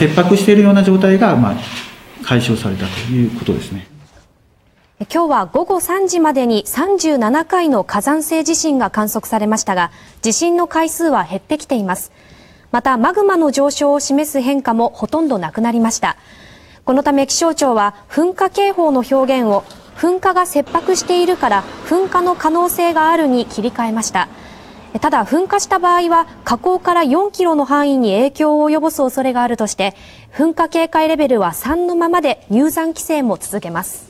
切迫しているような状態が、まあ、解消されたということですね。今日は午後3時までに37回の火山性地震が観測されましたが、地震の回数は減ってきています。また、マグマの上昇を示す変化もほとんどなくなりました。このため気象庁は噴火警報の表現を噴火が切迫しているから噴火の可能性があるに切り替えました。ただ噴火した場合は火口から4キロの範囲に影響を及ぼす恐れがあるとして噴火警戒レベルは3のままで入山規制も続けます。